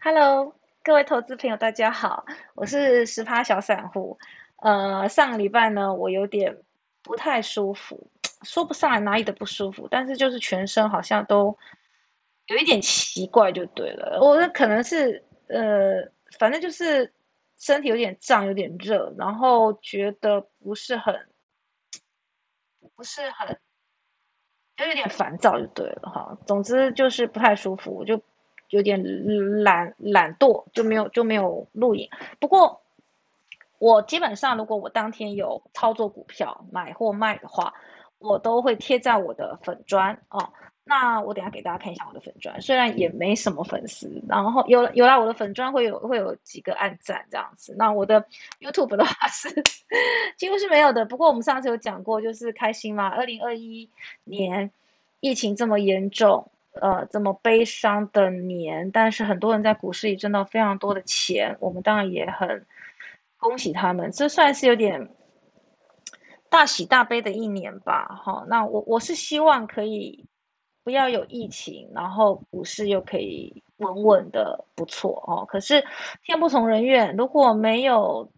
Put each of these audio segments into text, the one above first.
Hello，各位投资朋友，大家好，我是十趴小散户。呃，上个礼拜呢，我有点不太舒服，说不上来哪里的不舒服，但是就是全身好像都有一点奇怪，就对了。我可能是呃，反正就是身体有点胀，有点热，然后觉得不是很不是很，就有点烦躁，就对了哈。总之就是不太舒服，我就。有点懒懒惰，就没有就没有录影。不过我基本上，如果我当天有操作股票买或卖的话，我都会贴在我的粉砖哦。那我等下给大家看一下我的粉砖，虽然也没什么粉丝，然后有有了我的粉砖会有会有几个暗赞这样子。那我的 YouTube 的话是几乎是没有的。不过我们上次有讲过，就是开心嘛。二零二一年疫情这么严重。呃，这么悲伤的年，但是很多人在股市里挣到非常多的钱，我们当然也很恭喜他们。这算是有点大喜大悲的一年吧，哈。那我我是希望可以不要有疫情，然后股市又可以稳稳的不错哦。可是天不从人愿，如果没有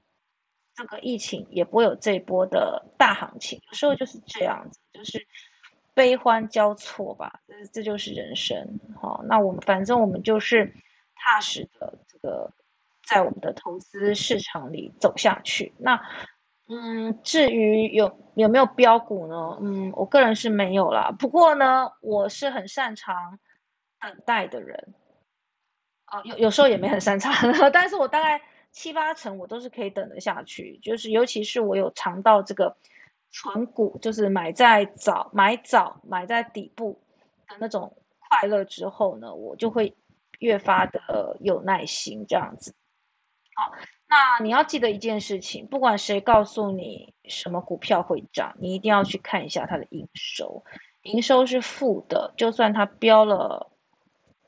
这个疫情，也不会有这一波的大行情。有时候就是这样子，就是。悲欢交错吧，这这就是人生。好，那我们反正我们就是踏实的这个在我们的投资市场里走下去。那嗯，至于有有没有标股呢？嗯，我个人是没有啦。不过呢，我是很擅长等待的人。啊，有有时候也没很擅长，但是我大概七八成我都是可以等得下去。就是尤其是我有尝到这个。纯股就是买在早买早买在底部的那种快乐之后呢，我就会越发的有耐心这样子。好，那你要记得一件事情，不管谁告诉你什么股票会涨，你一定要去看一下它的营收，营收是负的，就算它飙了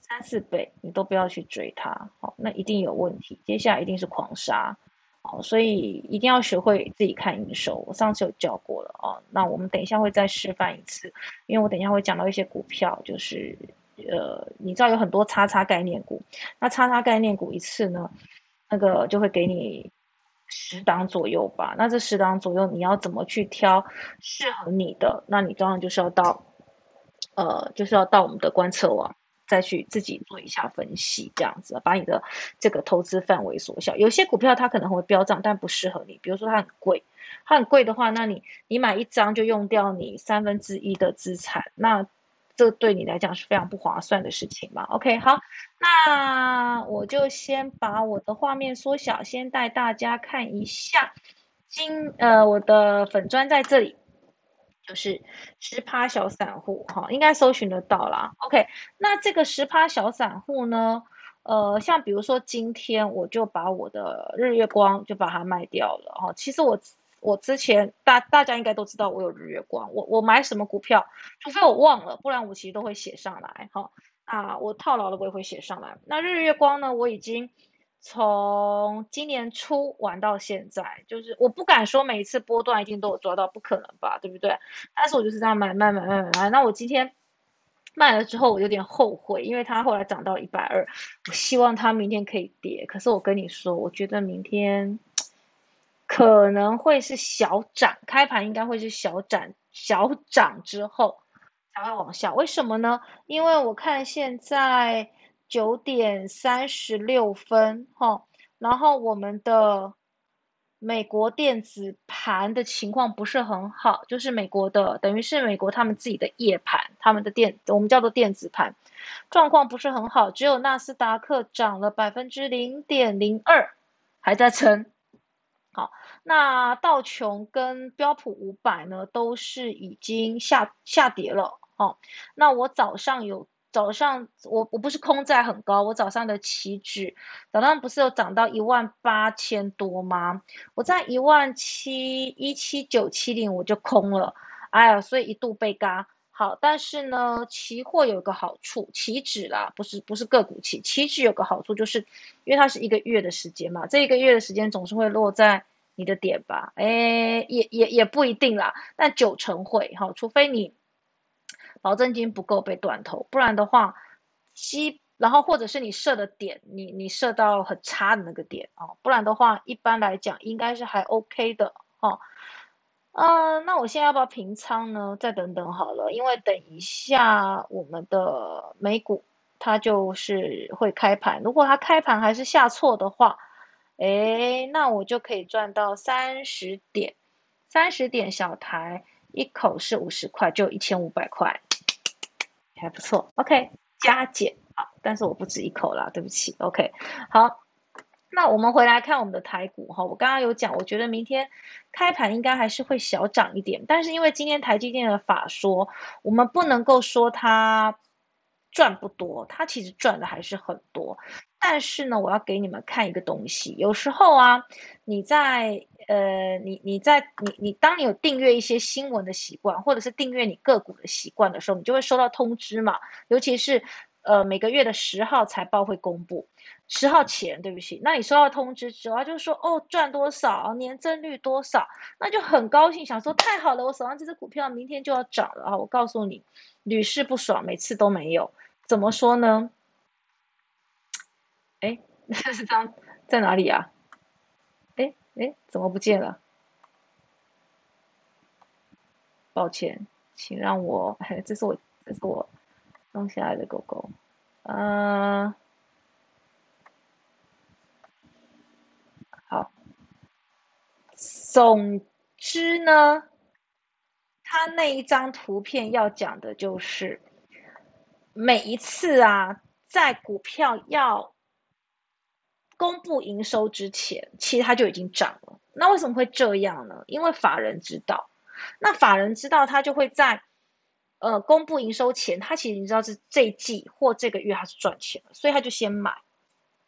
三四倍，你都不要去追它。好，那一定有问题，接下来一定是狂杀。哦，所以一定要学会自己看营收。我上次有教过了哦，那我们等一下会再示范一次，因为我等一下会讲到一些股票，就是呃，你知道有很多叉叉概念股，那叉叉概念股一次呢，那个就会给你十档左右吧。那这十档左右，你要怎么去挑适合你的？那你当然就是要到呃，就是要到我们的观测网。再去自己做一下分析，这样子把你的这个投资范围缩小。有些股票它可能会飙涨，但不适合你。比如说它很贵，它很贵的话，那你你买一张就用掉你三分之一的资产，那这对你来讲是非常不划算的事情嘛？OK，好，那我就先把我的画面缩小，先带大家看一下今呃我的粉砖在这里。就是十趴小散户哈，应该搜寻得到啦。OK，那这个十趴小散户呢，呃，像比如说今天我就把我的日月光就把它卖掉了哈。其实我我之前大大家应该都知道我有日月光，我我买什么股票，除非我忘了，不然我其实都会写上来哈。啊，我套牢了我也会写上来。那日月光呢，我已经。从今年初玩到现在，就是我不敢说每一次波段一定都有抓到，不可能吧，对不对？但是我就是这样买买买买买。那我今天卖了之后，我有点后悔，因为它后来涨到一百二，我希望它明天可以跌。可是我跟你说，我觉得明天可能会是小涨，开盘应该会是小涨，小涨之后才会往下。为什么呢？因为我看现在。九点三十六分，哈，然后我们的美国电子盘的情况不是很好，就是美国的，等于是美国他们自己的夜盘，他们的电，我们叫做电子盘，状况不是很好，只有纳斯达克涨了百分之零点零二，还在撑，好，那道琼跟标普五百呢，都是已经下下跌了，哦，那我早上有。早上我我不是空在很高，我早上的期指早上不是有涨到一万八千多吗？我在一万七一七九七零我就空了，哎呀，所以一度被嘎。好，但是呢，期货有个好处，期指啦，不是不是个股期，期指有个好处就是，因为它是一个月的时间嘛，这一个月的时间总是会落在你的点吧？哎，也也也不一定啦，但九成会哈，除非你。保证金不够被断头，不然的话，基然后或者是你设的点，你你设到很差的那个点哦，不然的话，一般来讲应该是还 OK 的哦。嗯，那我现在要不要平仓呢？再等等好了，因为等一下我们的美股它就是会开盘，如果它开盘还是下挫的话，哎，那我就可以赚到三十点，三十点小台，一口是五十块，就一千五百块，还不错。OK，加减。啊，但是我不止一口啦，对不起。OK，好，那我们回来看我们的台股哈。我刚刚有讲，我觉得明天开盘应该还是会小涨一点，但是因为今天台积电的法说，我们不能够说它赚不多，它其实赚的还是很多。但是呢，我要给你们看一个东西，有时候啊，你在呃，你你在你你当你有订阅一些新闻的习惯，或者是订阅你个股的习惯的时候，你就会收到通知嘛，尤其是。呃，每个月的十号财报会公布，十号前，对不起，那你收到通知之后，就是说，哦，赚多少，年增率多少，那就很高兴，想说太好了，我手上这只股票明天就要涨了啊！我告诉你，屡试不爽，每次都没有，怎么说呢？哎，这是张在哪里啊？哎哎，怎么不见了？抱歉，请让我，这是我，这是我。弄下来的狗狗，嗯，好。总之呢，他那一张图片要讲的就是，每一次啊，在股票要公布营收之前，其实它就已经涨了。那为什么会这样呢？因为法人知道，那法人知道，他就会在。呃，公布营收前，他其实你知道是这一季或这个月他是赚钱了，所以他就先买，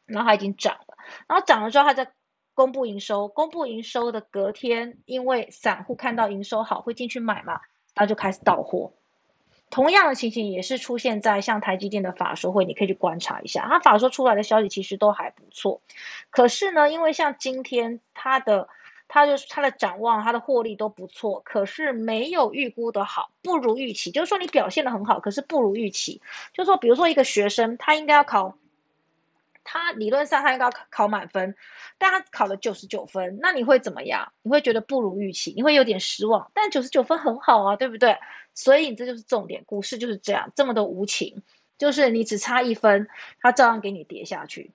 然后他已经涨了，然后涨了之后，他再公布营收，公布营收的隔天，因为散户看到营收好会进去买嘛，他就开始到货。同样的情形也是出现在像台积电的法说会，你可以去观察一下，它法说出来的消息其实都还不错，可是呢，因为像今天它的。它就是它的展望，它的获利都不错，可是没有预估的好，不如预期。就是说你表现的很好，可是不如预期。就是说，比如说一个学生，他应该要考，他理论上他应该要考满分，但他考了九十九分，那你会怎么样？你会觉得不如预期，你会有点失望。但九十九分很好啊，对不对？所以你这就是重点，股市就是这样，这么的无情，就是你只差一分，他照样给你跌下去。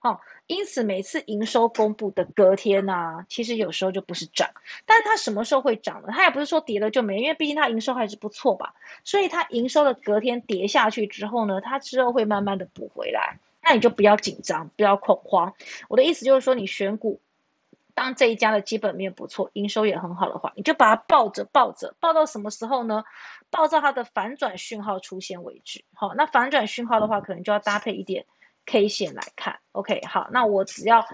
哦，因此每次营收公布的隔天呢，其实有时候就不是涨，但是它什么时候会涨呢？它也不是说跌了就没，因为毕竟它营收还是不错吧，所以它营收的隔天跌下去之后呢，它之后会慢慢的补回来，那你就不要紧张，不要恐慌。我的意思就是说，你选股，当这一家的基本面不错，营收也很好的话，你就把它抱着抱着，抱到什么时候呢？抱到它的反转讯号出现为止。好，那反转讯号的话，可能就要搭配一点。K 线来看，OK，好，那我只要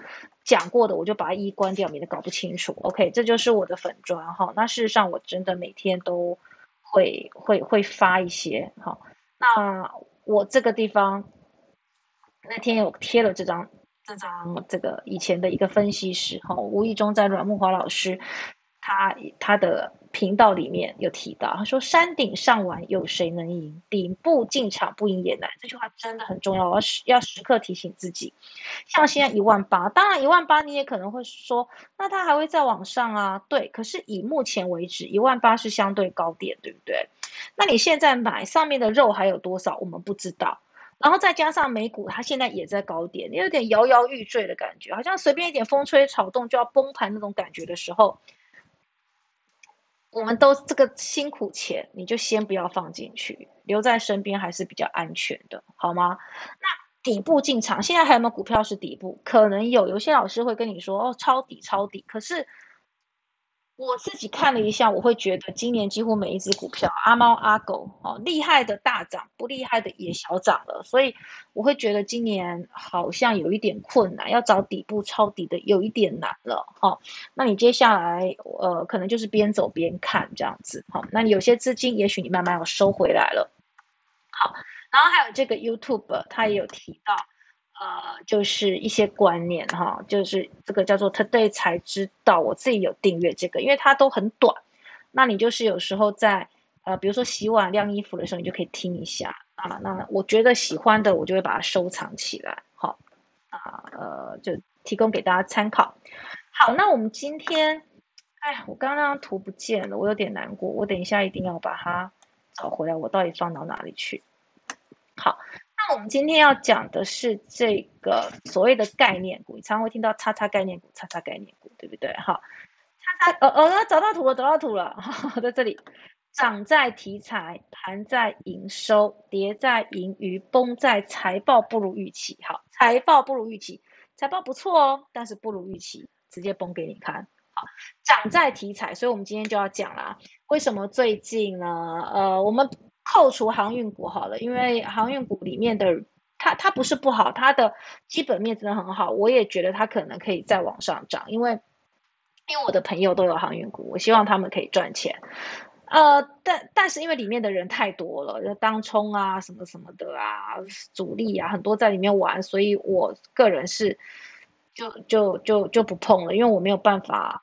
讲过的，我就把它一关掉，免得搞不清楚。OK，这就是我的粉砖哈。那事实上，我真的每天都会会会发一些哈。那我这个地方那天有贴了这张这张这个以前的一个分析师哈，无意中在阮木华老师他他的。频道里面有提到，他说：“山顶上玩有谁能赢？顶部进场不赢也难。”这句话真的很重要，要时要时刻提醒自己。像现在一万八，当然一万八你也可能会说，那它还会再往上啊？对，可是以目前为止，一万八是相对高点，对不对？那你现在买上面的肉还有多少？我们不知道。然后再加上美股，它现在也在高点，有点摇摇欲坠的感觉，好像随便一点风吹草动就要崩盘那种感觉的时候。我们都这个辛苦钱，你就先不要放进去，留在身边还是比较安全的，好吗？那底部进场，现在还有没有股票是底部？可能有，有些老师会跟你说哦，抄底，抄底，可是。我自己看了一下，我会觉得今年几乎每一只股票，阿猫阿狗哦，厉害的大涨，不厉害的也小涨了，所以我会觉得今年好像有一点困难，要找底部抄底的有一点难了哈。那你接下来呃，可能就是边走边看这样子哈。那你有些资金，也许你慢慢要收回来了。好，然后还有这个 YouTube，他也有提到。呃，就是一些观念哈，就是这个叫做 Today 才知道，我自己有订阅这个，因为它都很短。那你就是有时候在呃，比如说洗碗、晾衣服的时候，你就可以听一下啊。那我觉得喜欢的，我就会把它收藏起来。好，啊，呃，就提供给大家参考。好，那我们今天，哎，我刚刚图不见了，我有点难过。我等一下一定要把它找回来，我到底放到哪里去？好，我们今天要讲的是这个所谓的概念股，你常会听到“叉叉概念股”、“叉叉概念股”，对不对？哈，叉叉，呃呃，找到图了，找到图了，在这里，涨在题材，盘在营收，跌在盈余，崩在财报不如预期。好，财报不如预期，财报不错哦，但是不如预期。直接崩给你看，好，涨在题材，所以我们今天就要讲啦。为什么最近呢？呃，我们扣除航运股好了，因为航运股里面的它它不是不好，它的基本面真的很好，我也觉得它可能可以再往上涨，因为因为我的朋友都有航运股，我希望他们可以赚钱。呃，但但是因为里面的人太多了，当冲啊什么什么的啊，主力啊很多在里面玩，所以我个人是。就就就就不碰了，因为我没有办法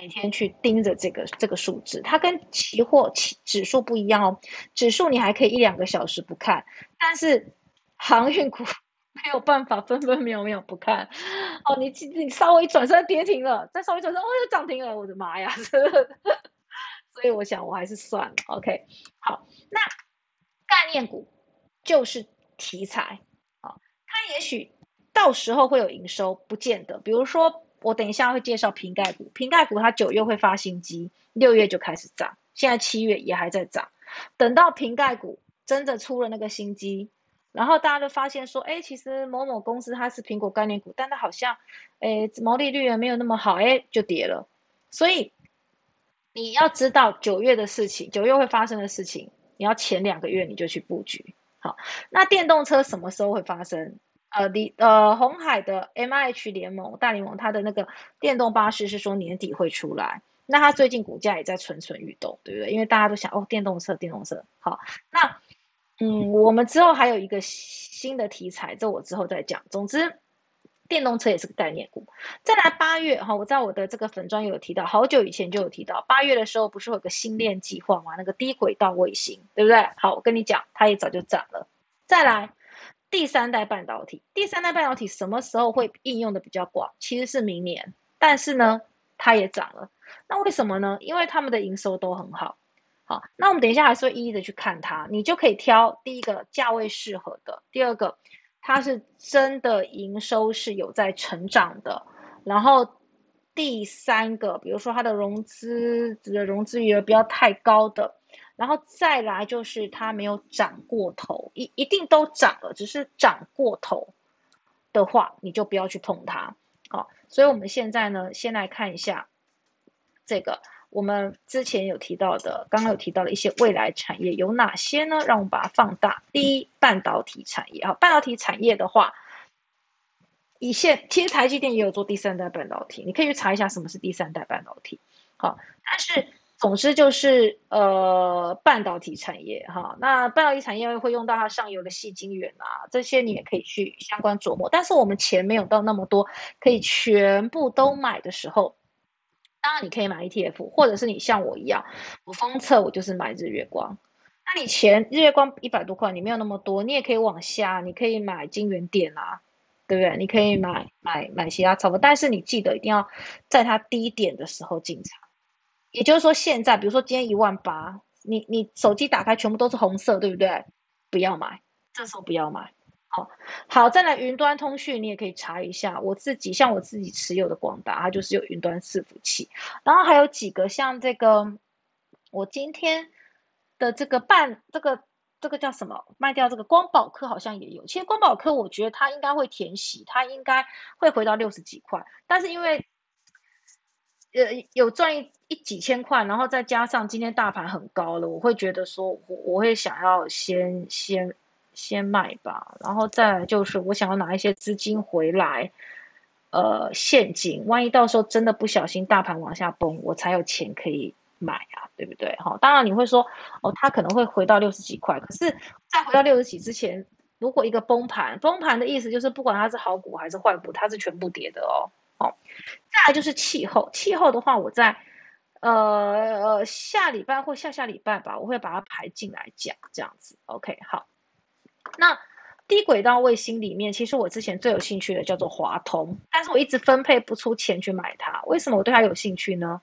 每天去盯着这个这个数字。它跟期货期指数不一样哦，指数你还可以一两个小时不看，但是航运股 没有办法分分秒秒不看。哦，你你稍微转身跌停了，再稍微转身哦又涨停了，我的妈呀！所以我想我还是算了。OK，好，那概念股就是题材啊，它也许。到时候会有营收，不见得。比如说，我等一下会介绍瓶盖股，瓶盖股它九月会发新机，六月就开始涨，现在七月也还在涨。等到瓶盖股真的出了那个新机，然后大家就发现说，哎，其实某某公司它是苹果概念股，但它好像，哎，毛利率也没有那么好，哎，就跌了。所以你要知道九月的事情，九月会发生的事情，你要前两个月你就去布局。好，那电动车什么时候会发生？呃，李呃，红海的 M I H 联盟大联盟，它的那个电动巴士是说年底会出来，那它最近股价也在蠢蠢欲动，对不对？因为大家都想哦，电动车，电动车，好，那嗯，我们之后还有一个新的题材，这我之后再讲。总之，电动车也是个概念股。再来八月哈，我在我的这个粉专有提到，好久以前就有提到，八月的时候不是有个星链计划吗？那个低轨道卫星，对不对？好，我跟你讲，它也早就涨了。再来。第三代半导体，第三代半导体什么时候会应用的比较广？其实是明年，但是呢，它也涨了。那为什么呢？因为他们的营收都很好。好，那我们等一下还是会一一的去看它，你就可以挑第一个价位适合的，第二个它是真的营收是有在成长的，然后第三个，比如说它的融资的融资余额不要太高的。然后再来就是它没有涨过头，一一定都涨了，只是涨过头的话，你就不要去碰它。好，所以我们现在呢，先来看一下这个我们之前有提到的，刚刚有提到的一些未来产业有哪些呢？让我们把它放大。第一，半导体产业。哈，半导体产业的话，以现其实台积电也有做第三代半导体，你可以去查一下什么是第三代半导体。好，但是。总之就是呃半导体产业哈，那半导体产业会用到它上游的细晶圆啊，这些你也可以去相关琢磨。但是我们钱没有到那么多，可以全部都买的时候，当然你可以买 ETF，或者是你像我一样，我封测我就是买日月光。那你钱日月光一百多块，你没有那么多，你也可以往下，你可以买金源点啊，对不对？你可以买买买其他差不多，但是你记得一定要在它低点的时候进场。也就是说，现在比如说今天一万八，你你手机打开全部都是红色，对不对？不要买，这时候不要买。好，好，再来云端通讯，你也可以查一下。我自己像我自己持有的广达，它就是有云端伺服器。然后还有几个像这个，我今天的这个半这个这个叫什么？卖掉这个光宝科好像也有。其实光宝科我觉得它应该会填息，它应该会回到六十几块，但是因为。呃，有赚一一几千块，然后再加上今天大盘很高了，我会觉得说，我我会想要先先先卖吧，然后再就是我想要拿一些资金回来，呃，现金，万一到时候真的不小心大盘往下崩，我才有钱可以买啊，对不对？哈，当然你会说，哦，它可能会回到六十几块，可是，再回到六十几之前，如果一个崩盘，崩盘的意思就是不管它是好股还是坏股，它是全部跌的哦。哦，再来就是气候，气候的话，我在呃，下礼拜或下下礼拜吧，我会把它排进来讲，这样子。OK，好。那低轨道卫星里面，其实我之前最有兴趣的叫做华通，但是我一直分配不出钱去买它。为什么我对它有兴趣呢？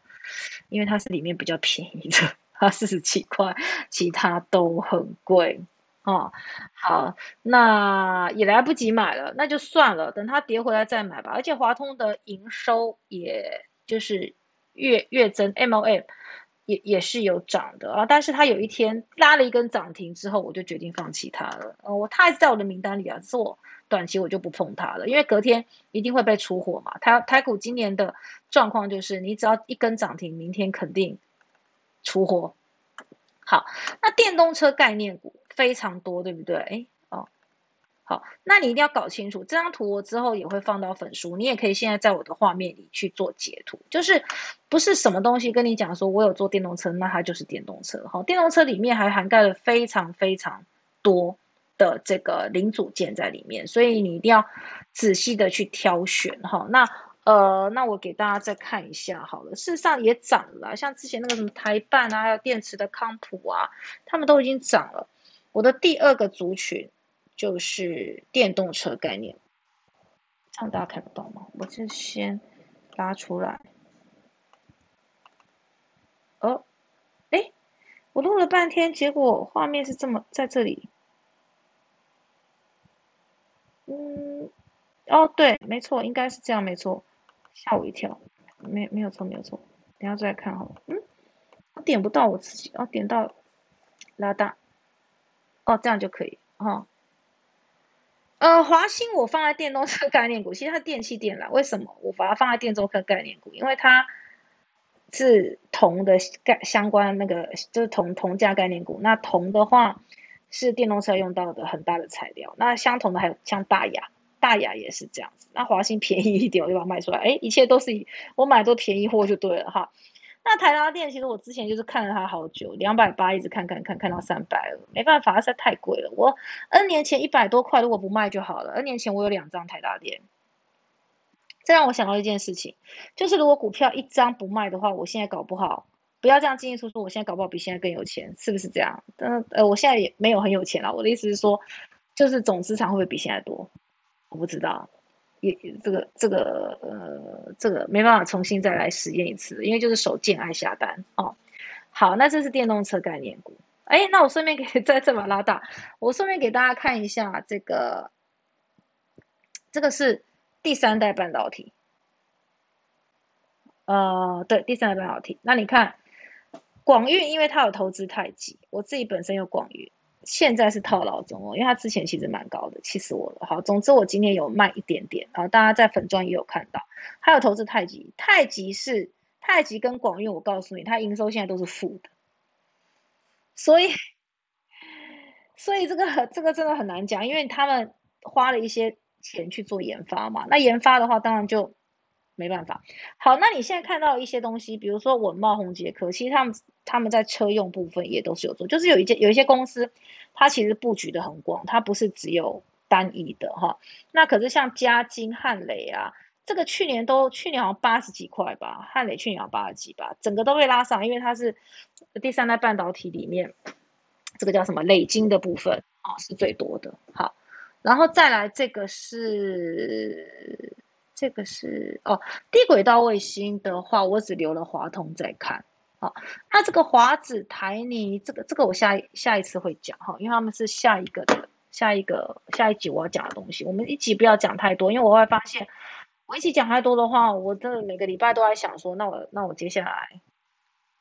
因为它是里面比较便宜的，它四十七块，其他都很贵哦。好，那也来不及买了，那就算了，等它跌回来再买吧。而且华通的营收，也就是。月月增 MOM 也也是有涨的啊，但是它有一天拉了一根涨停之后，我就决定放弃它了。呃，我它还在我的名单里啊，做短期我就不碰它了，因为隔天一定会被出货嘛。台台股今年的状况就是，你只要一根涨停，明天肯定出货。好，那电动车概念股非常多，对不对？哎。好，那你一定要搞清楚这张图，我之后也会放到粉书，你也可以现在在我的画面里去做截图，就是不是什么东西跟你讲说我有做电动车，那它就是电动车。好，电动车里面还涵盖了非常非常多的这个零组件在里面，所以你一定要仔细的去挑选。哈，那呃，那我给大家再看一下好了，事实上也涨了，像之前那个什么台办啊，还有电池的康普啊，他们都已经涨了。我的第二个族群。就是电动车概念，这样大家看得到吗？我就先拉出来。哦，哎，我录了半天，结果画面是这么在这里。嗯，哦，对，没错，应该是这样，没错，吓我一跳，没没有错，没有错，等下再看好了。嗯，我点不到我自己，哦，点到拉大，哦，这样就可以，哈。呃，华兴我放在电动车概念股，其实它电器电缆，为什么我把它放在电动车概念股？因为它是铜的概相关那个，就是铜铜价概念股。那铜的话是电动车用到的很大的材料。那相同的还有像大雅，大雅也是这样子。那华兴便宜一点，我就把它卖出来。哎，一切都是以我买都便宜货就对了哈。那台达电其实我之前就是看了它好久，两百八一直看看看看到三百了，没办法，它实在太贵了。我 N 年前一百多块，如果不卖就好了。N 年前我有两张台达电，这让我想到一件事情，就是如果股票一张不卖的话，我现在搞不好不要这样进进出出，我现在搞不好比现在更有钱，是不是这样？但呃，我现在也没有很有钱了。我的意思是说，就是总资产会不会比现在多？我不知道。也这个这个呃，这个没办法重新再来实验一次，因为就是手贱爱下单哦。好，那这是电动车概念股。哎，那我顺便给 再再把拉大，我顺便给大家看一下这个，这个是第三代半导体。呃，对，第三代半导体。那你看广运，因为它有投资太极，我自己本身有广运。现在是套牢中哦，因为它之前其实蛮高的，气死我了。好，总之我今天有卖一点点啊，大家在粉钻也有看到，还有投资太极，太极是太极跟广运，我告诉你，它营收现在都是负的，所以所以这个这个真的很难讲，因为他们花了一些钱去做研发嘛，那研发的话当然就。没办法，好，那你现在看到一些东西，比如说文茂、宏杰科，其实他们他们在车用部分也都是有做，就是有一件有一些公司，它其实布局的很广，它不是只有单一的哈。那可是像嘉金、汉磊啊，这个去年都去年好像八十几块吧，汉磊去年要八十几吧，整个都被拉上，因为它是第三代半导体里面这个叫什么累金的部分啊是最多的。好，然后再来这个是。这个是哦，低轨道卫星的话，我只留了华通在看。好，那这个华子台泥，这个这个我下下一次会讲哈，因为他们是下一个的下一个下一集我要讲的东西。我们一集不要讲太多，因为我会发现我一起讲太多的话，我真的每个礼拜都在想说，那我那我接下来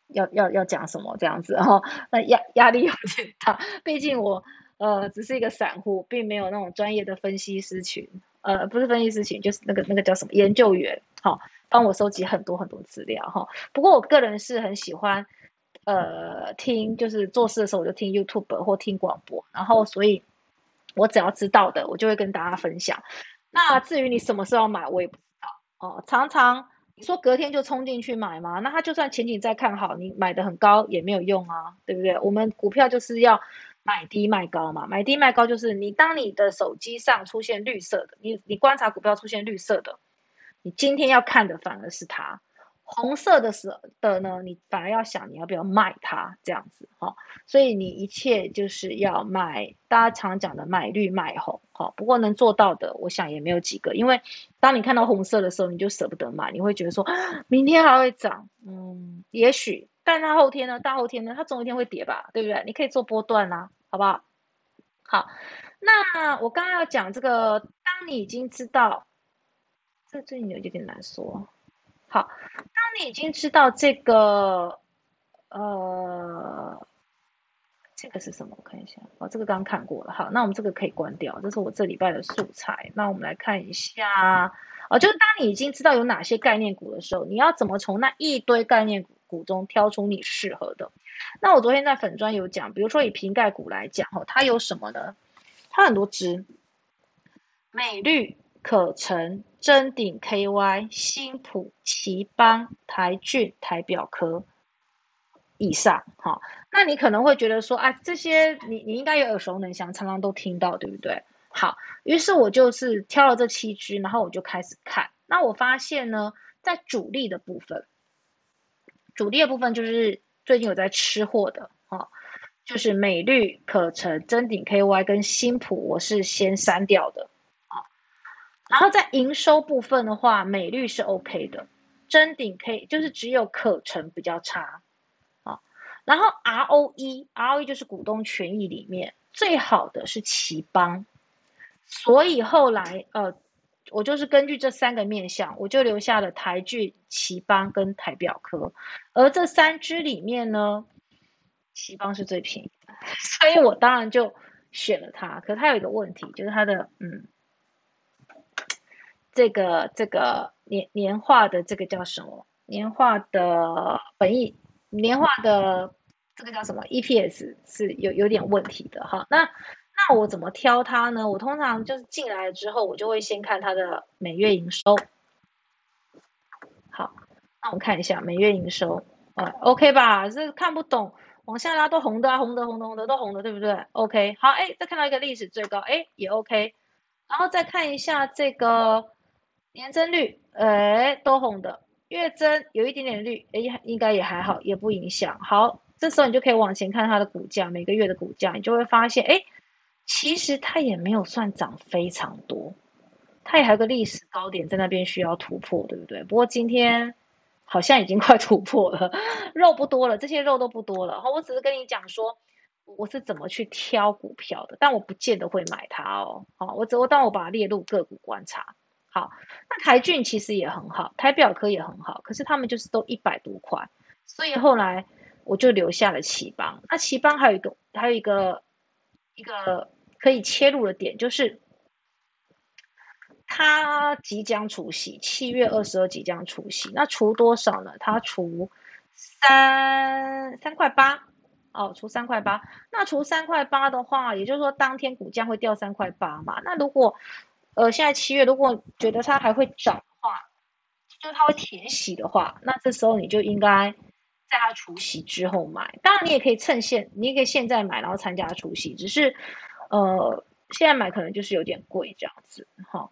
要要要讲什么这样子哈，那压压力有点大，毕竟我呃只是一个散户，并没有那种专业的分析师群。呃，不是分析事情，就是那个那个叫什么研究员，哈，帮我收集很多很多资料，哈。不过我个人是很喜欢，呃，听就是做事的时候我就听 YouTube 或听广播，然后所以，我只要知道的，我就会跟大家分享。那至于你什么时候买，我也不知道哦。常常你说隔天就冲进去买吗？那他就算前景再看好，你买的很高也没有用啊，对不对？我们股票就是要。买低卖高嘛，买低卖高就是你当你的手机上出现绿色的，你你观察股票出现绿色的，你今天要看的反而是它，红色的时的呢，你反而要想你要不要卖它这样子哈，所以你一切就是要买，大家常讲的买绿卖红哈。不过能做到的，我想也没有几个，因为当你看到红色的时候，你就舍不得买，你会觉得说明天还会涨，嗯，也许，但它后天呢，大后天呢，它总有一天会跌吧，对不对？你可以做波段啊，好不好？好，那我刚刚要讲这个，当你已经知道，这最近有有点难说。好，当你已经知道这个，呃，这个是什么？我看一下，哦，这个刚看过了。好，那我们这个可以关掉，这是我这礼拜的素材。那我们来看一下，哦，就是当你已经知道有哪些概念股的时候，你要怎么从那一堆概念股中挑出你适合的？那我昨天在粉砖有讲，比如说以瓶盖股来讲，哦，它有什么呢？它很多只，美绿。可成、真鼎、KY、新普、奇邦、台骏、台表科以上，哈，那你可能会觉得说，啊，这些你你应该也耳熟能详，常常都听到，对不对？好，于是我就是挑了这七只，然后我就开始看，那我发现呢，在主力的部分，主力的部分就是最近有在吃货的，哈，就是美绿、可成、真鼎、KY 跟新普，我是先删掉的啊。然后在营收部分的话，美绿是 OK 的，真顶 K 就是只有可成比较差啊。然后 ROE，ROE 就是股东权益里面最好的是奇邦，所以后来呃，我就是根据这三个面相，我就留下了台剧、奇邦跟台表科。而这三只里面呢，奇邦是最便宜的，所以我当然就选了它。可它有一个问题，就是它的嗯。这个这个年年化的这个叫什么？年化的本益，年化的这个叫什么？EPS 是有有点问题的哈。那那我怎么挑它呢？我通常就是进来之后，我就会先看它的每月营收。好，那我们看一下每月营收，啊，OK 吧？这看不懂，往下拉都红的啊，红的红的红的都红的，对不对？OK，好，哎，再看到一个历史最高，哎，也 OK，然后再看一下这个。年增率，哎，都红的，月增有一点点绿，哎，应该也还好，也不影响。好，这时候你就可以往前看它的股价，每个月的股价，你就会发现，哎，其实它也没有算涨非常多，它也还有个历史高点在那边需要突破，对不对？不过今天好像已经快突破了，肉不多了，这些肉都不多了。好，我只是跟你讲说，我是怎么去挑股票的，但我不见得会买它哦。好，我只我当我把它列入个股观察。好，那台骏其实也很好，台表科也很好，可是他们就是都一百多块，所以后来我就留下了奇邦。那奇邦还有一个，还有一个一个可以切入的点，就是它即将除息，七月二十二即将除息。那除多少呢？它除三三块八哦，除三块八。那除三块八的话，也就是说当天股价会掉三块八嘛？那如果呃，现在七月，如果觉得它还会涨的话，就是它会填息的话，那这时候你就应该在它除夕之后买。当然，你也可以趁现，你也可以现在买，然后参加除夕。只是，呃，现在买可能就是有点贵这样子，哈。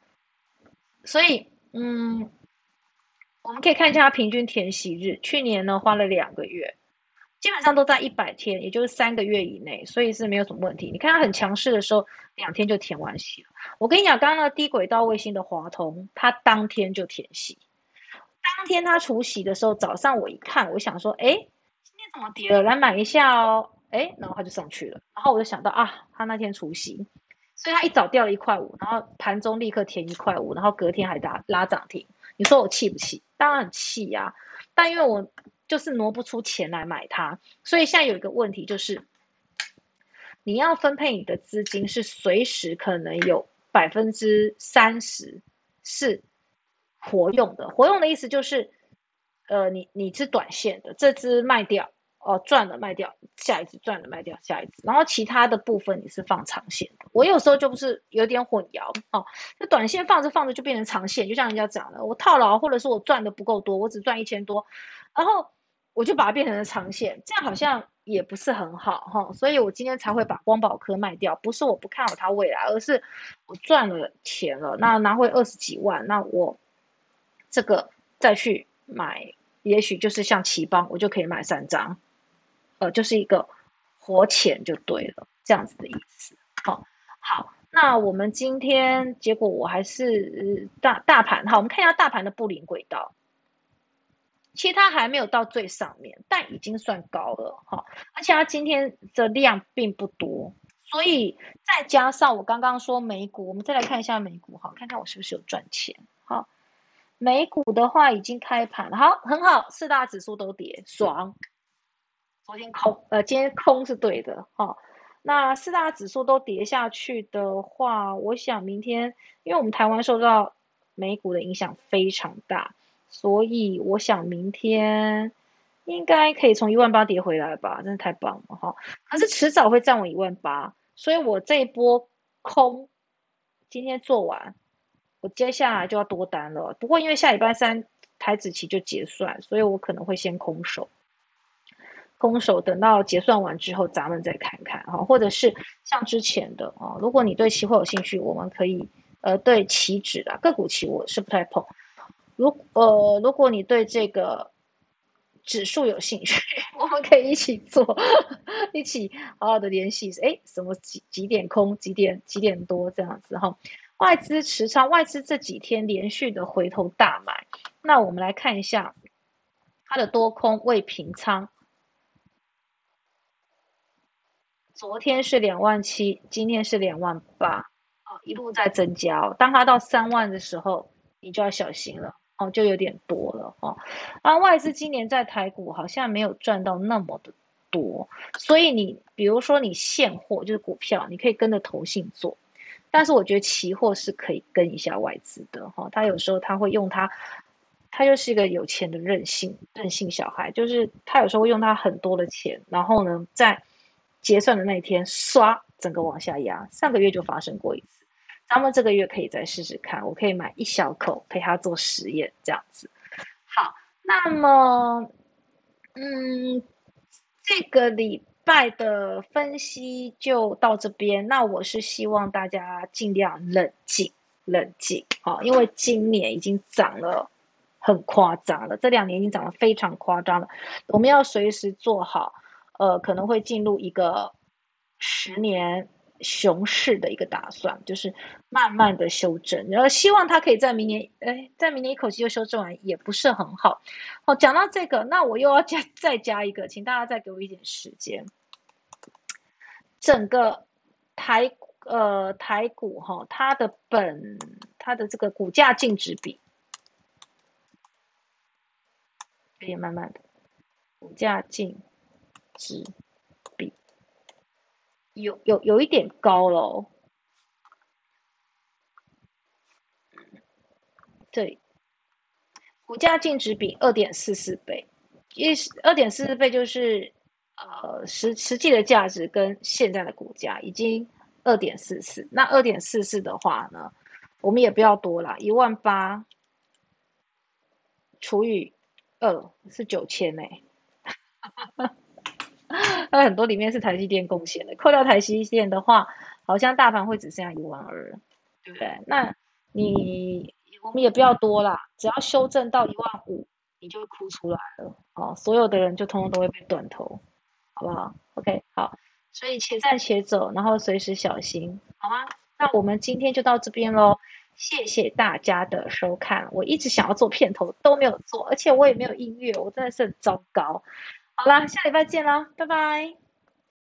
所以，嗯，我们可以看一下它平均填息日，去年呢花了两个月。基本上都在一百天，也就是三个月以内，所以是没有什么问题。你看它很强势的时候，两天就填完息了。我跟你讲，刚刚那低轨道卫星的华通，它当天就填息。当天他除夕的时候，早上我一看，我想说，哎，今天怎么跌了？来买一下哦。哎，然后它就上去了。然后我就想到啊，他那天除夕，所以他一早掉了一块五，然后盘中立刻填一块五，然后隔天还拉拉涨停。你说我气不气？当然很气呀。但因为我就是挪不出钱来买它，所以现在有一个问题就是，你要分配你的资金是随时可能有百分之三十是活用的。活用的意思就是，呃，你你是短线的，这支卖掉哦赚了卖掉，下一支赚了卖掉下一支，然后其他的部分你是放长线的。我有时候就不是有点混淆哦，那短线放着放着就变成长线，就像人家讲的，我套牢或者是我赚的不够多，我只赚一千多，然后。我就把它变成了长线，这样好像也不是很好哈，所以我今天才会把光宝科卖掉，不是我不看好它未来，而是我赚了钱了，那拿回二十几万，那我这个再去买也许就是像奇邦，我就可以买三张，呃，就是一个活钱就对了，这样子的意思。好，好，那我们今天结果我还是大大盘，好，我们看一下大盘的布林轨道。其实它还没有到最上面，但已经算高了哈。而且它今天的量并不多，所以再加上我刚刚说美股，我们再来看一下美股哈，看看我是不是有赚钱。好，美股的话已经开盘了，好，很好，四大指数都跌，爽。昨天空，呃，今天空是对的哈。那四大指数都跌下去的话，我想明天，因为我们台湾受到美股的影响非常大。所以我想明天应该可以从一万八跌回来吧，真的太棒了哈！可是迟早会站稳一万八，所以我这一波空今天做完，我接下来就要多单了。不过因为下礼拜三台子期就结算，所以我可能会先空手，空手等到结算完之后，咱们再看看哈。或者是像之前的啊，如果你对期货有兴趣，我们可以呃对期指的个股期我是不太碰。如呃，如果你对这个指数有兴趣，我们可以一起做，一起好好的联系。哎，什么几几点空，几点几点多这样子哈？外资持仓，外资这几天连续的回头大买。那我们来看一下它的多空未平仓，昨天是两万七，今天是两万八，哦，一路在增加哦。当它到三万的时候，你就要小心了。哦，就有点多了哦。啊，外资今年在台股好像没有赚到那么的多，所以你比如说你现货就是股票，你可以跟着投信做，但是我觉得期货是可以跟一下外资的哈。他有时候他会用他，他就是一个有钱的任性任性小孩，就是他有时候会用他很多的钱，然后呢在结算的那一天刷整个往下压。上个月就发生过一次。咱们这个月可以再试试看，我可以买一小口陪他做实验，这样子。好，那么，嗯，这个礼拜的分析就到这边。那我是希望大家尽量冷静，冷静啊，因为今年已经涨了很夸张了，这两年已经涨得非常夸张了。我们要随时做好，呃，可能会进入一个十年。熊市的一个打算，就是慢慢的修正，然后希望它可以在明年，哎，在明年一口气就修正完，也不是很好。好，讲到这个，那我又要加再加一个，请大家再给我一点时间。整个台呃台股哈，它的本它的这个股价净值比，可以慢慢的股价净值。有有有一点高喽，这里股价净值比二点四四倍，一二点四四倍就是呃实实际的价值跟现在的股价已经二点四四，那二点四四的话呢，我们也不要多了，一万八除以二是九千呢。那很多里面是台积电贡献的，扣掉台积电的话，好像大盘会只剩下一万二，对不对？那你我们也不要多啦，只要修正到一万五，你就会哭出来了哦，所有的人就通通都会被断头，好不好？OK，好，所以且战且走，然后随时小心，好吗？那我们今天就到这边喽，谢谢大家的收看。我一直想要做片头都没有做，而且我也没有音乐，我真的是很糟糕。好啦，下礼拜见啦，拜拜。